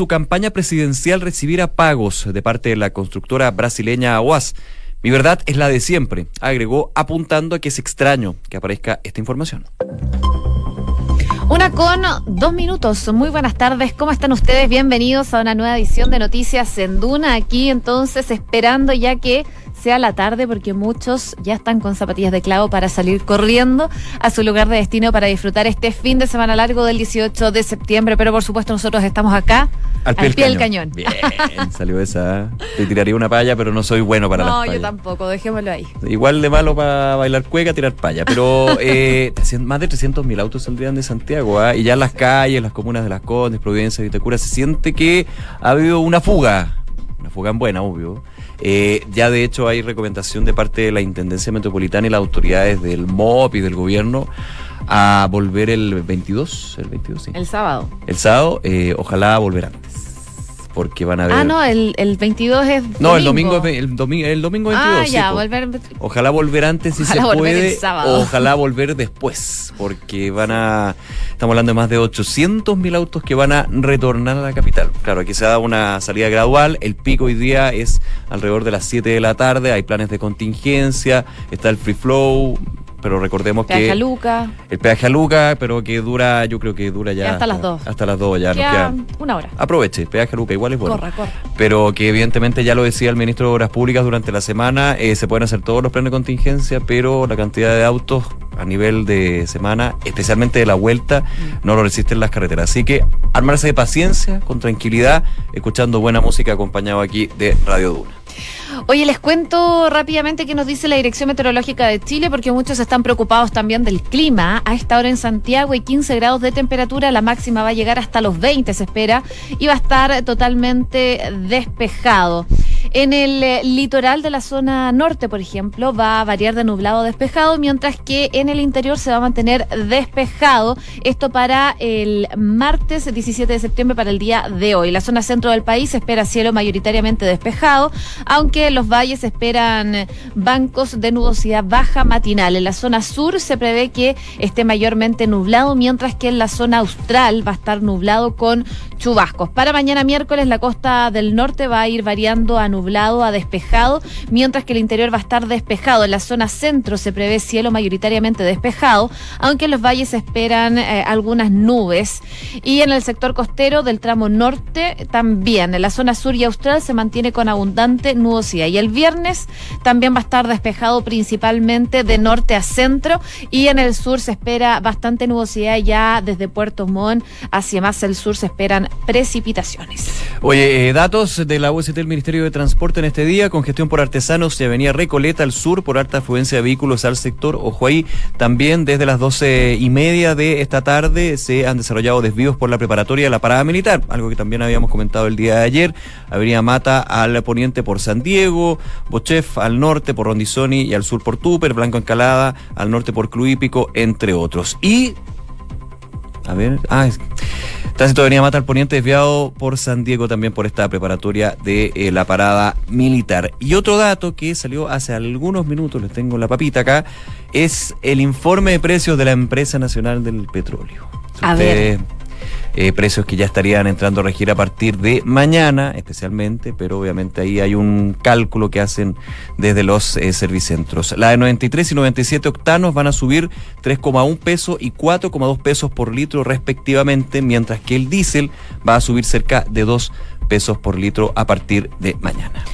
su campaña presidencial recibirá pagos de parte de la constructora brasileña Aguas. Mi verdad es la de siempre, agregó, apuntando a que es extraño que aparezca esta información. Una con dos minutos. Muy buenas tardes. ¿Cómo están ustedes? Bienvenidos a una nueva edición de Noticias en Duna. Aquí entonces esperando ya que sea la tarde porque muchos ya están con zapatillas de clavo para salir corriendo a su lugar de destino para disfrutar este fin de semana largo del 18 de septiembre. Pero por supuesto nosotros estamos acá al pie, del cañón. Bien, salió esa. Te tiraría una palla, pero no soy bueno para no, las No, yo tampoco, dejémoslo ahí. Igual de malo para bailar cueca, tirar palla. Pero eh, más de 300.000 autos saldrían de Santiago. ¿ah? Y ya en las calles, las comunas de Las Condes, Providencia, Vitacura, se siente que ha habido una fuga. Una fuga en buena, obvio eh, ya de hecho hay recomendación de parte de la Intendencia Metropolitana y las autoridades del MOP y del gobierno a volver el 22, el 22, sí. El sábado. El sábado, eh, ojalá volver antes porque van a ver. Ah, no, el, el 22 es. No, el domingo es el domingo, el domingo 22. Ah, ya, volver. Ojalá volver antes si se puede. ojalá volver después, porque van a. Estamos hablando de más de 800 mil autos que van a retornar a la capital. Claro, aquí se da una salida gradual. El pico hoy día es alrededor de las 7 de la tarde. Hay planes de contingencia. Está el free flow pero recordemos peaje que... A Luca. El peaje a Luca, pero que dura, yo creo que dura ya... hasta, las dos. Hasta las dos ya. Queda una hora. Aproveche, peaje a Luca, igual es bueno. Corre, corre. Pero que evidentemente ya lo decía el ministro de Obras Públicas durante la semana, eh, se pueden hacer todos los planes de contingencia, pero la cantidad de autos a nivel de semana, especialmente de la vuelta, mm. no lo resisten las carreteras. Así que armarse de paciencia, con tranquilidad, escuchando buena música acompañado aquí de Radio Duna. Oye, les cuento rápidamente qué nos dice la Dirección Meteorológica de Chile, porque muchos están preocupados también del clima. A esta hora en Santiago hay 15 grados de temperatura, la máxima va a llegar hasta los 20, se espera, y va a estar totalmente despejado. En el eh, litoral de la zona norte, por ejemplo, va a variar de nublado a despejado, mientras que en el interior se va a mantener despejado. Esto para el martes 17 de septiembre, para el día de hoy. La zona centro del país espera cielo mayoritariamente despejado, aunque los valles esperan bancos de nubosidad baja matinal. En la zona sur se prevé que esté mayormente nublado, mientras que en la zona austral va a estar nublado con chubascos. Para mañana miércoles la costa del norte va a ir variando a nublado a despejado, mientras que el interior va a estar despejado. En la zona centro se prevé cielo mayoritariamente despejado, aunque en los valles se esperan eh, algunas nubes. Y en el sector costero del tramo norte también. En la zona sur y austral se mantiene con abundante nubosidad. Y el viernes también va a estar despejado principalmente de norte a centro y en el sur se espera bastante nubosidad ya desde Puerto Montt hacia más el sur se esperan precipitaciones. Oye, eh, datos de la UST del Ministerio de Transporte en este día, congestión por artesanos de Avenida Recoleta al sur por alta afluencia de vehículos al sector. Ojo ahí, también desde las doce y media de esta tarde se han desarrollado desvíos por la preparatoria de la parada militar, algo que también habíamos comentado el día de ayer. Avenida Mata al poniente por San Diego, Bochef al norte por Rondizoni y al sur por Tupper, Blanco Encalada al norte por Cluípico, entre otros. Y a ver, ah, es, tránsito venía Mata al Poniente desviado por San Diego también por esta preparatoria de eh, la parada militar. Y otro dato que salió hace algunos minutos, les tengo la papita acá, es el informe de precios de la Empresa Nacional del Petróleo. a ver eh, precios que ya estarían entrando a regir a partir de mañana, especialmente, pero obviamente ahí hay un cálculo que hacen desde los eh, servicentros. La de 93 y 97 octanos van a subir 3,1 pesos y 4,2 pesos por litro respectivamente, mientras que el diésel va a subir cerca de 2 pesos por litro a partir de mañana.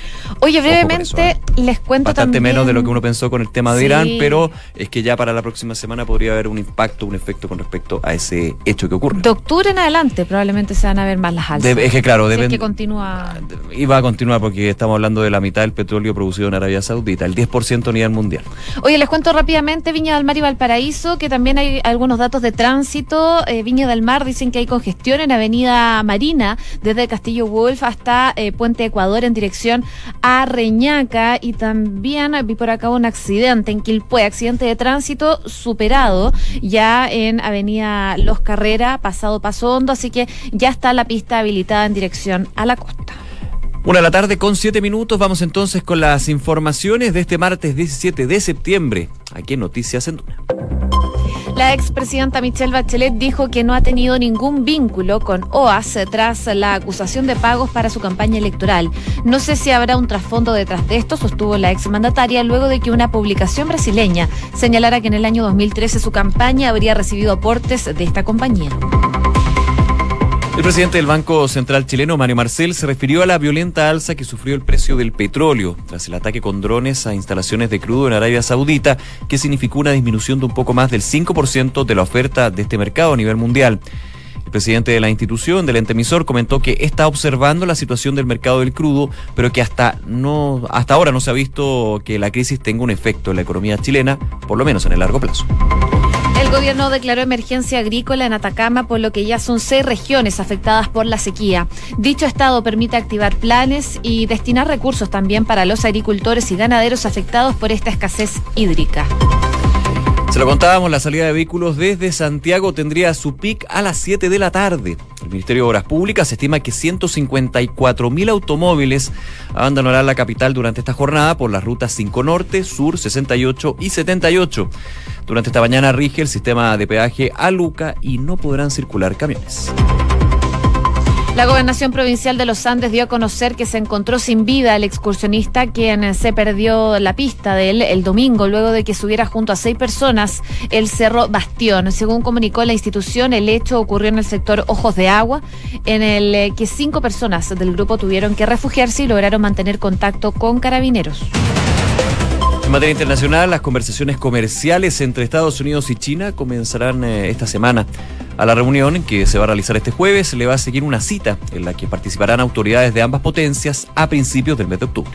Oye, brevemente ¿eh? les cuento Bastante menos de lo que uno pensó con el tema de Irán, pero es que ya para la próxima semana podría haber un impacto, un efecto con respecto a ese hecho que ocurre. De octubre en adelante probablemente se van a ver más las alzas. es que claro, debe. que continúa. Y va a continuar porque estamos hablando de la mitad del petróleo producido en Arabia Saudita, el 10% a nivel mundial. Oye, les cuento rápidamente Viña del Mar y Valparaíso, que también hay algunos datos de tránsito. Eh, Viña del Mar dicen que hay congestión en Avenida Marina, desde Castillo Wolf hasta eh, Puente Ecuador en dirección a Reñaca y también vi por acá un accidente en Quilpué, accidente de tránsito superado ya en Avenida Los Carrera, pasado Paso Hondo, así que ya está la pista habilitada en dirección a la costa. Una de la tarde con siete minutos, vamos entonces con las informaciones de este martes 17 de septiembre, aquí en Noticias en Duna. La expresidenta Michelle Bachelet dijo que no ha tenido ningún vínculo con OAS tras la acusación de pagos para su campaña electoral. No sé si habrá un trasfondo detrás de esto, sostuvo la exmandataria luego de que una publicación brasileña señalara que en el año 2013 su campaña habría recibido aportes de esta compañía. Presidente del Banco Central chileno, Mario Marcel, se refirió a la violenta alza que sufrió el precio del petróleo tras el ataque con drones a instalaciones de crudo en Arabia Saudita, que significó una disminución de un poco más del 5% de la oferta de este mercado a nivel mundial. El presidente de la institución, del ente emisor, comentó que está observando la situación del mercado del crudo, pero que hasta, no, hasta ahora no se ha visto que la crisis tenga un efecto en la economía chilena, por lo menos en el largo plazo. El gobierno declaró emergencia agrícola en Atacama, por lo que ya son seis regiones afectadas por la sequía. Dicho estado permite activar planes y destinar recursos también para los agricultores y ganaderos afectados por esta escasez hídrica. Se lo contábamos, la salida de vehículos desde Santiago tendría su pic a las 7 de la tarde. El Ministerio de Obras Públicas estima que 154 mil automóviles abandonarán la capital durante esta jornada por las rutas 5 Norte, Sur, 68 y 78. Durante esta mañana rige el sistema de peaje a Luca y no podrán circular camiones. La gobernación provincial de los Andes dio a conocer que se encontró sin vida el excursionista quien se perdió la pista de él el domingo luego de que subiera junto a seis personas el cerro Bastión. Según comunicó la institución, el hecho ocurrió en el sector Ojos de Agua, en el eh, que cinco personas del grupo tuvieron que refugiarse y lograron mantener contacto con carabineros. En materia internacional, las conversaciones comerciales entre Estados Unidos y China comenzarán eh, esta semana. A la reunión que se va a realizar este jueves le va a seguir una cita en la que participarán autoridades de ambas potencias a principios del mes de octubre.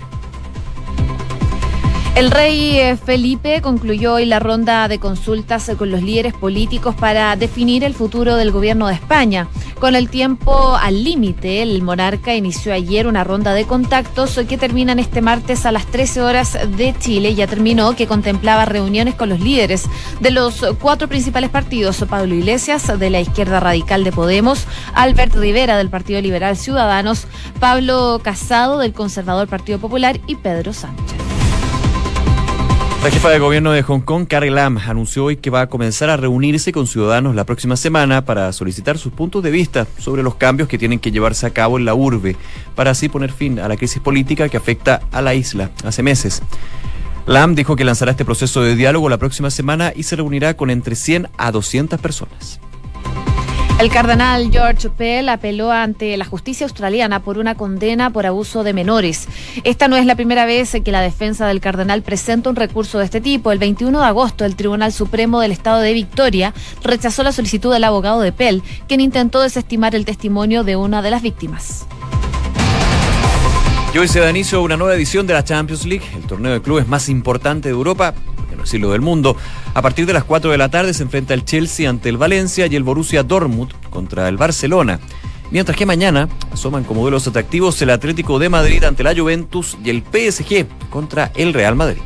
El rey eh, Felipe concluyó hoy la ronda de consultas con los líderes políticos para definir el futuro del gobierno de España. Con el tiempo al límite, el monarca inició ayer una ronda de contactos que terminan este martes a las 13 horas de Chile. Ya terminó, que contemplaba reuniones con los líderes de los cuatro principales partidos: Pablo Iglesias, de la izquierda radical de Podemos, Albert Rivera, del Partido Liberal Ciudadanos, Pablo Casado, del Conservador Partido Popular y Pedro Sánchez. La jefa de gobierno de Hong Kong, Carrie Lam, anunció hoy que va a comenzar a reunirse con ciudadanos la próxima semana para solicitar sus puntos de vista sobre los cambios que tienen que llevarse a cabo en la urbe, para así poner fin a la crisis política que afecta a la isla hace meses. Lam dijo que lanzará este proceso de diálogo la próxima semana y se reunirá con entre 100 a 200 personas. El cardenal George Pell apeló ante la justicia australiana por una condena por abuso de menores. Esta no es la primera vez que la defensa del cardenal presenta un recurso de este tipo. El 21 de agosto, el Tribunal Supremo del Estado de Victoria rechazó la solicitud del abogado de Pell, quien intentó desestimar el testimonio de una de las víctimas. Y hoy se da inicio a una nueva edición de la Champions League, el torneo de clubes más importante de Europa del mundo. A partir de las 4 de la tarde se enfrenta el Chelsea ante el Valencia y el Borussia Dortmund contra el Barcelona. Mientras que mañana asoman como duelos atractivos el Atlético de Madrid ante la Juventus y el PSG contra el Real Madrid.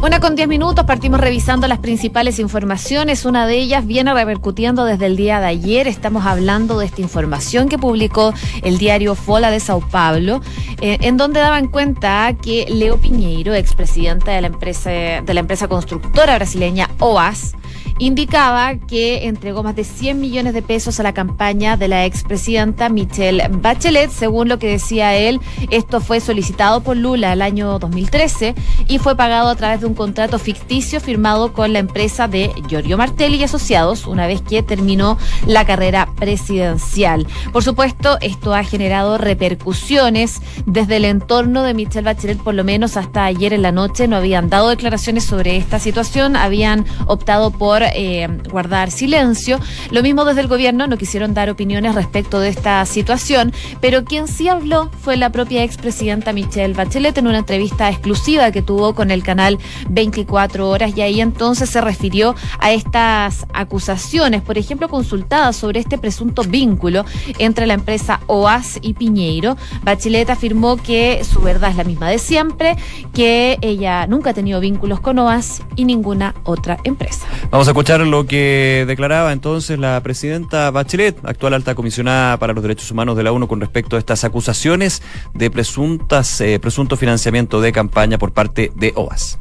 Una con diez minutos, partimos revisando las principales informaciones. Una de ellas viene repercutiendo desde el día de ayer. Estamos hablando de esta información que publicó el diario Fola de Sao Paulo, eh, en donde daban cuenta que Leo Piñeiro, expresidente de la empresa, de la empresa constructora brasileña OAS, indicaba que entregó más de 100 millones de pesos a la campaña de la expresidenta Michelle Bachelet. Según lo que decía él, esto fue solicitado por Lula el año 2013 y fue pagado a través de un contrato ficticio firmado con la empresa de Giorgio Martelli y Asociados una vez que terminó la carrera presidencial. Por supuesto, esto ha generado repercusiones desde el entorno de Michelle Bachelet, por lo menos hasta ayer en la noche no habían dado declaraciones sobre esta situación, habían optado por eh, guardar silencio. Lo mismo desde el gobierno, no quisieron dar opiniones respecto de esta situación, pero quien sí habló fue la propia expresidenta Michelle Bachelet en una entrevista exclusiva que tuvo con el canal 24 Horas y ahí entonces se refirió a estas acusaciones, por ejemplo, consultadas sobre este presunto vínculo entre la empresa OAS y Piñeiro. Bachelet afirmó que su verdad es la misma de siempre, que ella nunca ha tenido vínculos con OAS y ninguna otra empresa. Vamos a escuchar lo que declaraba entonces la presidenta Bachelet, actual alta comisionada para los derechos humanos de la ONU, con respecto a estas acusaciones de presuntas, eh, presunto financiamiento de campaña por parte de OAS.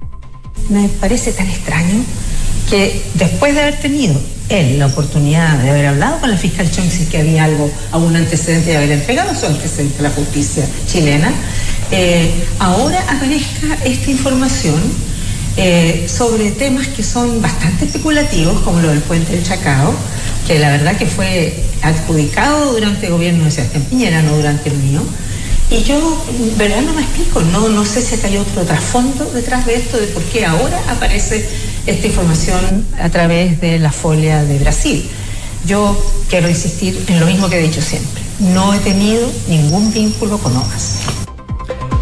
Me parece tan extraño que después de haber tenido él la oportunidad de haber hablado con la fiscal Chong si que había algo, algún antecedente de haber entregado su antecedente a la justicia chilena, eh, ahora aparezca esta información eh, sobre temas que son bastante especulativos, como lo del puente del Chacao, que la verdad que fue adjudicado durante el gobierno de Sebastián Piñera, no durante el mío. Y yo, verdad, no me explico, no, no sé si hay otro trasfondo detrás de esto, de por qué ahora aparece esta información a través de la folia de Brasil. Yo quiero insistir en lo mismo que he dicho siempre. No he tenido ningún vínculo con OAS.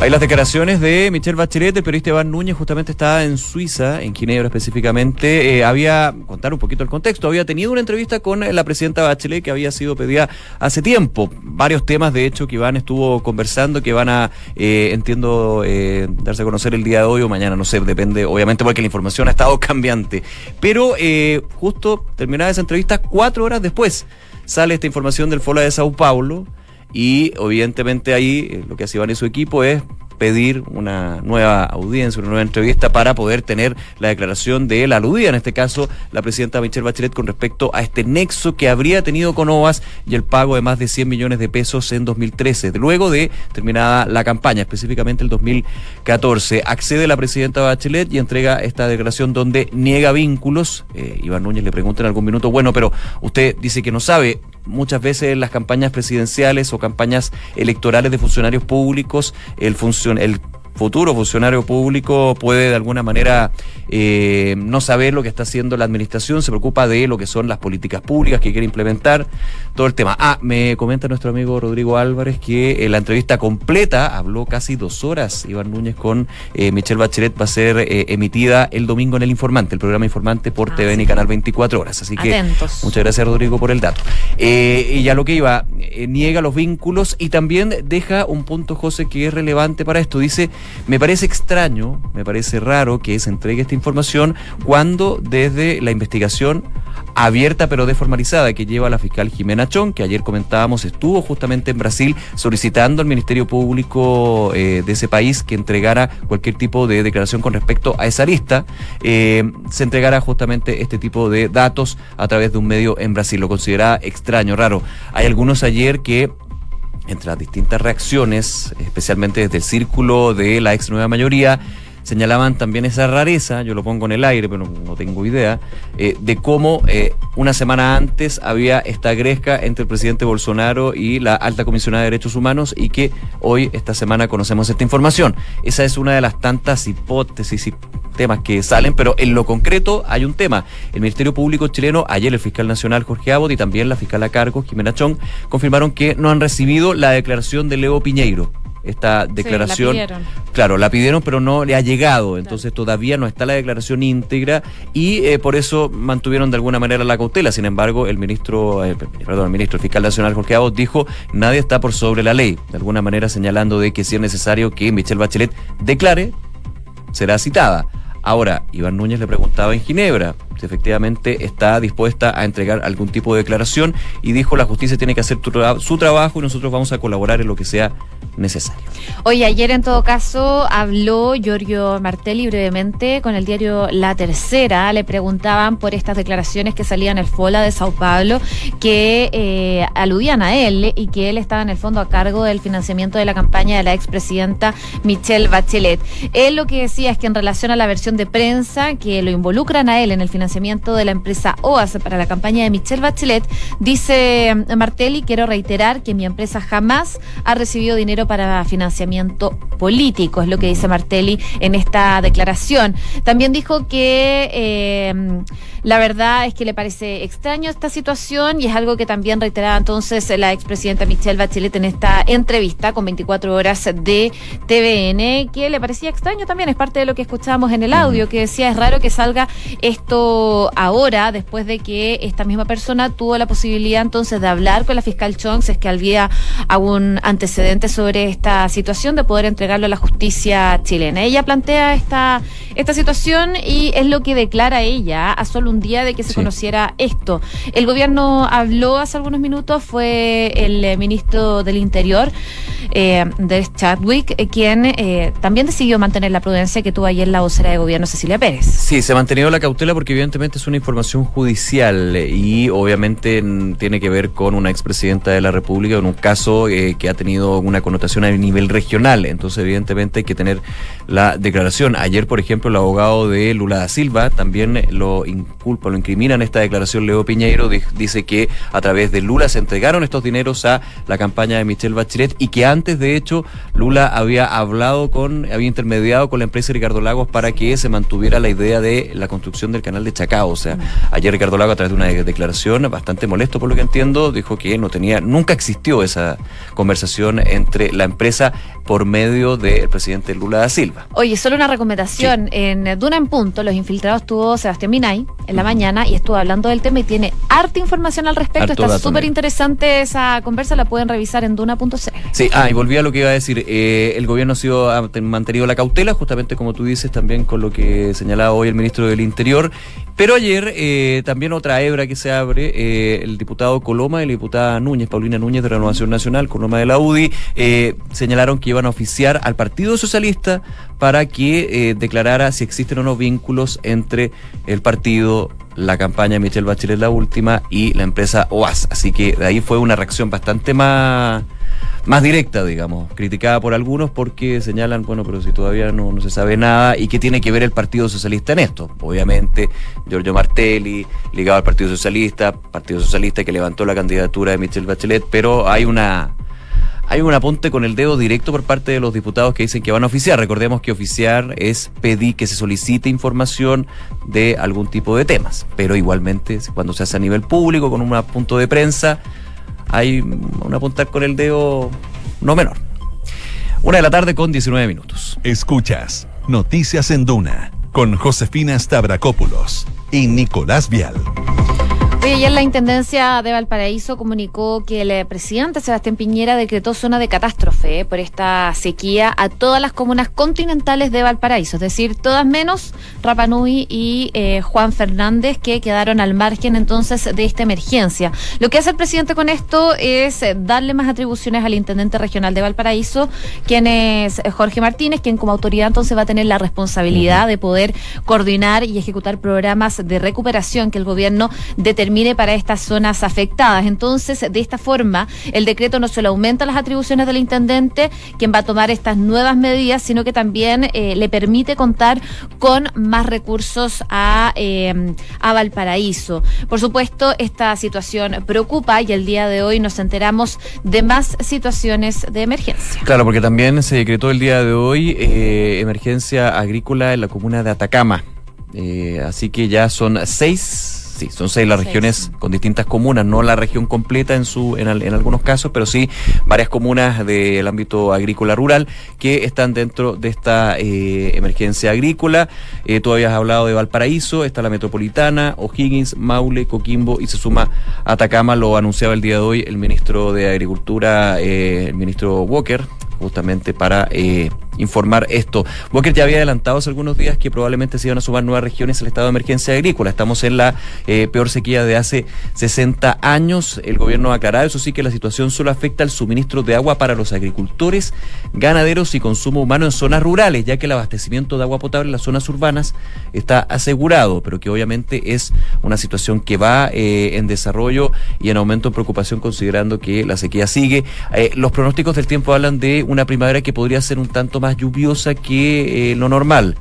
Hay las declaraciones de Michelle Bachelet, el periodista Iván Núñez justamente estaba en Suiza, en Ginebra específicamente. Eh, había, contar un poquito el contexto, había tenido una entrevista con la presidenta Bachelet que había sido pedida hace tiempo. Varios temas, de hecho, que Iván estuvo conversando, que van a, eh, entiendo, eh, darse a conocer el día de hoy o mañana, no sé, depende, obviamente, porque la información ha estado cambiante. Pero justo terminada esa entrevista, cuatro horas después sale esta información del Fola de Sao Paulo y evidentemente ahí eh, lo que hacían en su equipo es pedir una nueva audiencia, una nueva entrevista para poder tener la declaración de la aludida, en este caso la presidenta Michelle Bachelet, con respecto a este nexo que habría tenido con OAS y el pago de más de 100 millones de pesos en 2013, luego de terminada la campaña, específicamente el 2014. Accede la presidenta Bachelet y entrega esta declaración donde niega vínculos. Eh, Iván Núñez le pregunta en algún minuto, bueno, pero usted dice que no sabe, muchas veces en las campañas presidenciales o campañas electorales de funcionarios públicos, el, el futuro funcionario público puede de alguna manera eh, no saber lo que está haciendo la administración, se preocupa de lo que son las políticas públicas que quiere implementar, todo el tema. Ah, me comenta nuestro amigo Rodrigo Álvarez que en la entrevista completa habló casi dos horas Iván Núñez con eh, Michelle Bachelet, va a ser eh, emitida el domingo en El Informante, el programa Informante por ah, TVN y Canal 24 Horas. Así que muchas gracias Rodrigo por el dato. y ya lo que iba, niega los vínculos y también deja un punto, José, que es relevante para esto. Dice, me parece extraño, me parece raro que se entregue esta información cuando desde la investigación abierta pero deformalizada que lleva la fiscal Jimena Chón, que ayer comentábamos estuvo justamente en Brasil solicitando al Ministerio Público eh, de ese país que entregara cualquier tipo de declaración con respecto a esa lista, eh, se entregara justamente este tipo de datos a través de un medio en Brasil. Lo considera extraño, raro. Hay algunos ayer que entre las distintas reacciones, especialmente desde el círculo de la ex nueva mayoría, señalaban también esa rareza, yo lo pongo en el aire, pero no, tengo idea, eh, de cómo eh, una semana antes había esta gresca entre el presidente Bolsonaro y la alta comisionada de derechos humanos y que hoy, esta semana, conocemos esta información. Esa es una de las tantas hipótesis y temas que salen, pero en lo concreto hay un tema. El Ministerio Público chileno, ayer el fiscal nacional Jorge Abot y también la fiscal a cargo, Jimena Chong, confirmaron que no han recibido la declaración de Leo Piñeiro esta declaración. claro, la pidieron, pero no le ha llegado. Entonces todavía no está la declaración íntegra y eh, por eso mantuvieron de alguna manera la cautela. Sin embargo, el ministro, eh, perdón, el ministro fiscal nacional Jorge Abot dijo nadie está por sobre la ley. De alguna manera señalando de que si es necesario que Michelle Bachelet declare, será citada. Ahora, Iván Núñez le preguntaba en Ginebra si efectivamente está dispuesta a entregar algún tipo de declaración y dijo la justicia tiene que hacer su trabajo y nosotros vamos a colaborar en lo que sea necesario. Oye, ayer en todo caso habló Giorgio Martelli brevemente con el diario La Tercera. Le preguntaban por estas declaraciones que salían el FOLA de Sao Paulo que eh, aludían a él y que él estaba en el fondo a cargo del financiamiento de la campaña de la expresidenta Michelle Bachelet. Él lo que decía es que en relación a la versión de prensa que lo involucran a él en el financiamiento de la empresa OAS para la campaña de Michelle Bachelet, dice Martelli, quiero reiterar que mi empresa jamás ha recibido dinero para financiamiento político, es lo que dice Martelli en esta declaración. También dijo que eh, la verdad es que le parece extraño esta situación y es algo que también reiteraba entonces la expresidenta Michelle Bachelet en esta entrevista con 24 horas de TVN, que le parecía extraño también, es parte de lo que escuchábamos en el audio, que decía es raro que salga esto ahora, después de que esta misma persona tuvo la posibilidad entonces de hablar con la fiscal Chong, es que había algún antecedente sobre sobre esta situación de poder entregarlo a la justicia chilena. Ella plantea esta, esta situación y es lo que declara ella a solo un día de que se conociera esto. El gobierno habló hace algunos minutos, fue el eh, ministro del Interior, eh, de Chadwick, eh, quien eh, también decidió mantener la prudencia que tuvo ayer la vocera de gobierno Cecilia Pérez. Sí, se ha mantenido la cautela porque evidentemente es una información judicial y obviamente tiene que ver con una expresidenta de la República en un caso que ha tenido una connotación a nivel regional. Entonces, evidentemente hay que tener la declaración. Ayer, por ejemplo, el abogado de Lula da Silva también lo inculpa, lo incrimina en esta declaración. Leo Piñeiro dice que a través de Lula se entregaron estos dineros a la campaña de Michelle Bachelet y que antes, de hecho, Lula había hablado con, había intermediado con la empresa Ricardo Lagos para que se mantuviera la idea de la construcción del canal de Chacao. O sea, ayer Ricardo Lagos, a través de una declaración bastante molesto por lo que entiendo, dijo que no tenía, nunca existió esa conversación entre la empresa por medio del presidente Lula da Silva. Oye, solo una recomendación. En Duna en Punto, los infiltrados tuvo Sebastián Minay en la mañana y estuvo hablando del tema y tiene harta información al respecto. Está súper interesante esa conversa, la pueden revisar en duna.cl. Sí, ah, y volví a lo que iba a decir. Eh, el gobierno ha, sido, ha mantenido la cautela, justamente como tú dices, también con lo que señalaba hoy el ministro del Interior. Pero ayer eh, también otra hebra que se abre, eh, el diputado Coloma y la diputada Núñez, Paulina Núñez de Renovación Nacional, Coloma de la UDI, señalaron que iban a oficiar al Partido Socialista para que declarara si existen o no vínculos entre el partido, la campaña de Michelle Bachelet la última y la empresa OAS. Así que de ahí fue una reacción bastante más más directa, digamos, criticada por algunos porque señalan, bueno, pero si todavía no, no se sabe nada, y qué tiene que ver el Partido Socialista en esto. Obviamente, Giorgio Martelli, ligado al Partido Socialista, Partido Socialista que levantó la candidatura de Michelle Bachelet, pero hay una hay un apunte con el dedo directo por parte de los diputados que dicen que van a oficiar. Recordemos que oficiar es pedir que se solicite información de algún tipo de temas, pero igualmente cuando se hace a nivel público con un punto de prensa hay un apuntar con el dedo no menor. Una de la tarde con 19 minutos. Escuchas Noticias en Duna con Josefina Stavrakopoulos y Nicolás Vial ayer la Intendencia de Valparaíso comunicó que el presidente Sebastián Piñera decretó zona de catástrofe eh, por esta sequía a todas las comunas continentales de Valparaíso, es decir, todas menos Rapanui y eh, Juan Fernández, que quedaron al margen entonces de esta emergencia. Lo que hace el presidente con esto es eh, darle más atribuciones al intendente regional de Valparaíso, quien es Jorge Martínez, quien como autoridad entonces va a tener la responsabilidad de poder coordinar y ejecutar programas de recuperación que el gobierno determina mire para estas zonas afectadas. Entonces, de esta forma, el decreto no solo aumenta las atribuciones del intendente, quien va a tomar estas nuevas medidas, sino que también eh, le permite contar con más recursos a, eh, a Valparaíso. Por supuesto, esta situación preocupa y el día de hoy nos enteramos de más situaciones de emergencia. Claro, porque también se decretó el día de hoy eh, emergencia agrícola en la comuna de Atacama. así que ya son seis Sí, son seis las regiones con distintas comunas, no la región completa en su en, en algunos casos, pero sí varias comunas del ámbito agrícola rural que están dentro de esta eh, emergencia agrícola. Eh, tú habías hablado de Valparaíso, está la metropolitana, O'Higgins, Maule, Coquimbo y se suma Atacama, lo anunciaba el día de hoy el ministro de Agricultura, eh, el ministro Walker, justamente para eh, informar esto. Walker ya había adelantado hace algunos días que probablemente se iban a sumar nuevas regiones al estado de emergencia agrícola. Estamos en la eh, peor sequía de hace 60 años. El gobierno ha aclarado, eso sí, que la situación solo afecta al suministro de agua para los agricultores, ganaderos y consumo humano en zonas rurales, ya que el abastecimiento de agua potable en las zonas urbanas está asegurado, pero que obviamente es una situación que va eh, en desarrollo y en aumento en preocupación considerando que la sequía sigue. Eh, los pronósticos del tiempo hablan de una primavera que podría ser un tanto más lluviosa que eh, lo normal.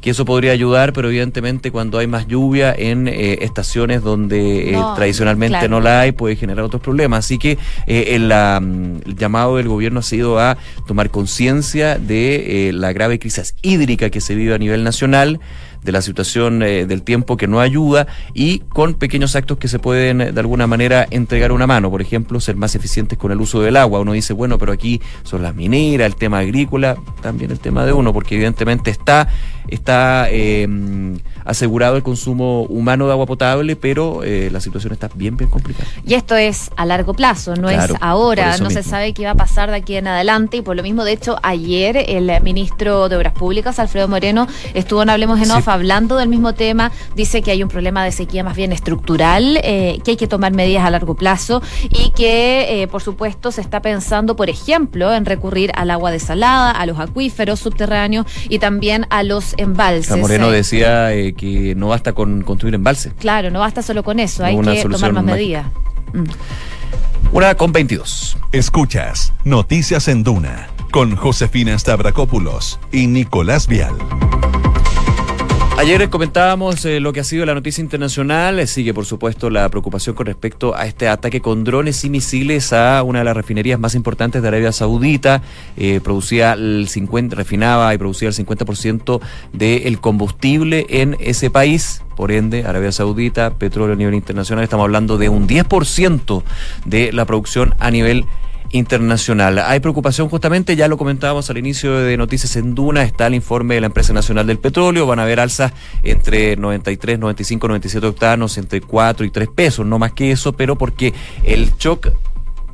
Que eso podría ayudar, pero evidentemente cuando hay más lluvia en eh, estaciones donde eh, tradicionalmente no la hay, puede generar otros problemas. Así que el, el, llamado del gobierno ha sido a tomar conciencia de la grave crisis hídrica que se vive a nivel nacional de la situación eh, del tiempo que no ayuda y con pequeños actos que se pueden eh, de alguna manera entregar una mano. Por ejemplo, ser más eficientes con el uso del agua. Uno dice, bueno, pero aquí son las mineras, el tema agrícola, también el tema de uno, porque evidentemente está, está eh, asegurado el consumo humano de agua potable, pero la situación está bien, bien complicada. Y esto es a largo plazo, no es ahora, no se sabe qué va a pasar de aquí en adelante y por lo mismo, de hecho, ayer el ministro de Obras Públicas, Alfredo Moreno, estuvo en Hablemos en Off INDEF hablando del mismo tema, dice que hay un problema de sequía más bien estructural, eh, que hay que tomar medidas a largo plazo y que, eh, por supuesto, se está pensando, por ejemplo, en recurrir al agua desalada, a los acuíferos subterráneos y también a los embalses. Moreno decía que no basta con construir embalses. Claro, no basta solo con eso, hay que tomar más medidas. Mm. Una con 22. Escuchas Noticias en Duna con Josefina Stavrakopoulos y Nicolás Vial. Ayer comentábamos eh, lo que ha sido la noticia internacional. sigue, por supuesto, la preocupación con respecto a este ataque con drones y misiles a una de las refinerías más importantes de Arabia Saudita. Eh, producía el 50, refinaba y producía el 50% del combustible en ese país. Por ende, Arabia Saudita, petróleo a nivel internacional, estamos hablando de un 10% de la producción a nivel internacional internacional. Hay preocupación justamente, ya lo comentábamos al inicio de Noticias en Duna, está el informe de la Empresa Nacional del Petróleo, van a haber alzas entre 93, 95, 97 octanos, entre 4 y 3 pesos, no más que eso, pero porque el shock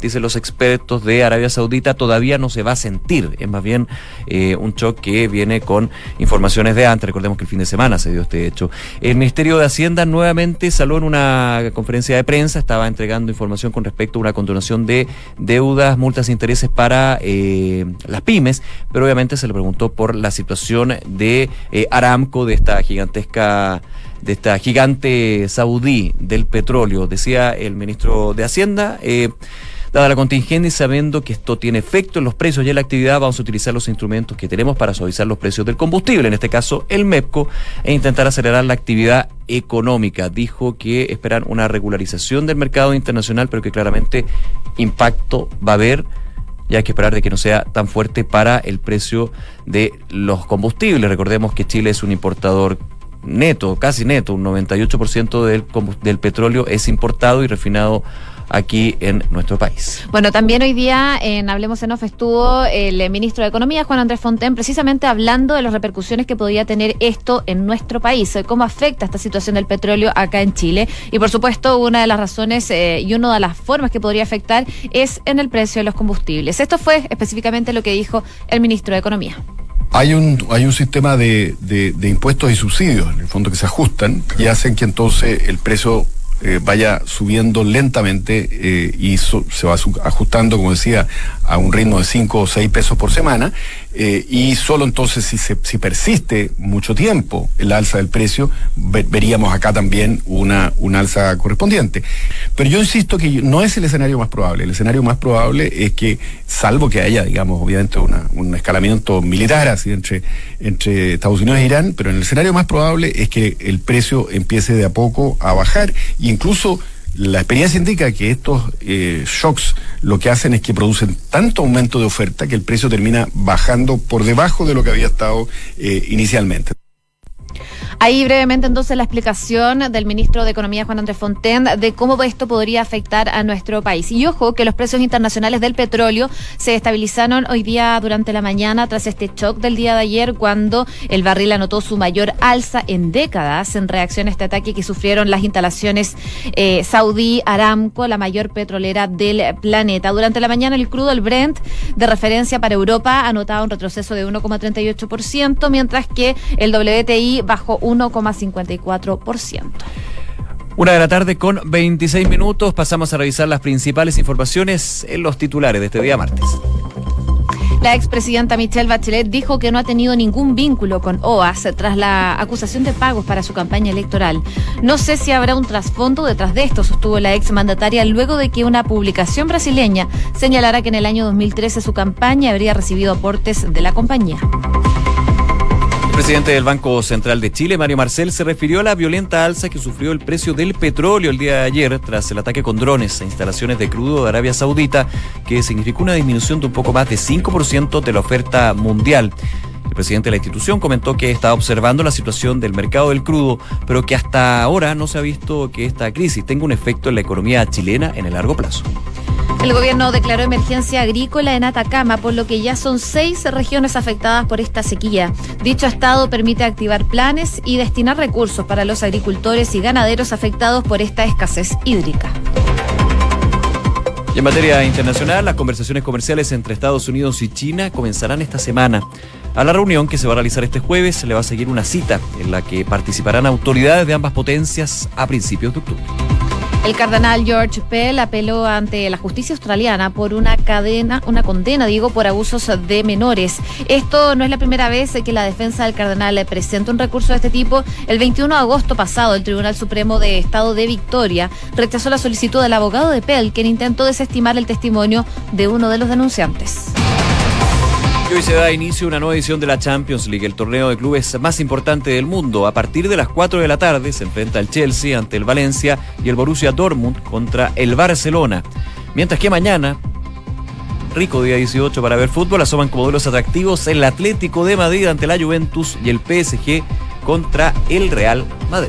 dicen los expertos de Arabia Saudita, todavía no se va a sentir. Es más bien eh, un shock que viene con informaciones de antes. Recordemos que el fin de semana se dio este hecho. El Ministerio de Hacienda nuevamente salió en una conferencia de prensa, estaba entregando información con respecto a una continuación de deudas, multas e intereses para eh, las pymes, pero obviamente se le preguntó por la situación de eh, Aramco, de esta gigantesca de esta gigante saudí del petróleo, decía el ministro de Hacienda. Dada la contingencia y sabiendo que esto tiene efecto en los precios y en la actividad, vamos a utilizar los instrumentos que tenemos para suavizar los precios del combustible, en este caso el MEPCO, e intentar acelerar la actividad económica. Dijo que esperan una regularización del mercado internacional, pero que claramente impacto va a haber y hay que esperar de que no sea tan fuerte para el precio de los combustibles. Recordemos que Chile es un importador neto, casi neto, un 98% del, del petróleo es importado y refinado aquí en nuestro país. Bueno, también hoy día en Hablemos en Off estuvo el ministro de Economía, Juan Andrés Fonten, precisamente hablando de las repercusiones que podría tener esto en nuestro país, cómo afecta esta situación del petróleo acá en Chile. Y por supuesto, una de las razones eh, y una de las formas que podría afectar es en el precio de los combustibles. Esto fue específicamente lo que dijo el ministro de Economía. Hay un, hay un sistema de, de impuestos y subsidios, en el fondo, que se ajustan y hacen que entonces el precio eh, vaya subiendo lentamente eh, y se va ajustando, como decía, a un ritmo de 5 o 6 pesos por semana. Eh, y solo entonces si, se, si persiste mucho tiempo el alza del precio, veríamos acá también una, una alza correspondiente. Pero yo insisto que no es el escenario más probable. El escenario más probable es que, salvo que haya, digamos, obviamente una, un escalamiento militar así entre, entre Estados Unidos e Irán, pero en el escenario más probable es que el precio empiece de a poco a bajar incluso la experiencia indica que estos eh, shocks lo que hacen es que producen tanto aumento de oferta que el precio termina bajando por debajo de lo que había estado eh, inicialmente. Ahí brevemente entonces la explicación del ministro de Economía Juan Andrés Fonten de cómo esto podría afectar a nuestro país. Y ojo que los precios internacionales del petróleo se estabilizaron hoy día durante la mañana tras este shock del día de ayer cuando el barril anotó su mayor alza en décadas en reacción a este ataque que sufrieron las instalaciones eh, Saudí Aramco, la mayor petrolera del planeta. Durante la mañana el crudo, el Brent, de referencia para Europa, anotaba un retroceso de 1,38%, mientras que el WTI bajó 1,54%. Una de la tarde con 26 minutos. Pasamos a revisar las principales informaciones en los titulares de este día martes. La expresidenta Michelle Bachelet dijo que no ha tenido ningún vínculo con OAS tras la acusación de pagos para su campaña electoral. No sé si habrá un trasfondo detrás de esto, sostuvo la exmandataria luego de que una publicación brasileña señalara que en el año 2013 su campaña habría recibido aportes de la compañía. Presidente del Banco Central de Chile, Mario Marcel, se refirió a la violenta alza que sufrió el precio del petróleo el día de ayer tras el ataque con drones a instalaciones de crudo de Arabia Saudita, que significó una disminución de un poco más de 5% de la oferta mundial. El presidente de la institución comentó que está observando la situación del mercado del crudo, pero que hasta ahora no se ha visto que esta crisis tenga un efecto en la economía chilena en el largo plazo. El gobierno declaró emergencia agrícola en Atacama, por lo que ya son seis regiones afectadas por esta sequía. Dicho estado permite activar planes y destinar recursos para los agricultores y ganaderos afectados por esta escasez hídrica. Y en materia internacional, las conversaciones comerciales entre Estados Unidos y China comenzarán esta semana. A la reunión que se va a realizar este jueves se le va a seguir una cita en la que participarán autoridades de ambas potencias a principios de octubre. El cardenal George Pell apeló ante la justicia australiana por una cadena, una condena, digo, por abusos de menores. Esto no es la primera vez que la defensa del cardenal presenta un recurso de este tipo. El 21 de agosto pasado, el Tribunal Supremo de Estado de Victoria rechazó la solicitud del abogado de Pell, quien intentó desestimar el testimonio de uno de los denunciantes. Hoy se da inicio una nueva edición de la Champions League, el torneo de clubes más importante del mundo. A partir de las 4 de la tarde se enfrenta el Chelsea ante el Valencia y el Borussia Dortmund contra el Barcelona. Mientras que mañana, rico día 18 para ver fútbol, asoman como duelos atractivos el Atlético de Madrid ante la Juventus y el PSG contra el Real Madrid.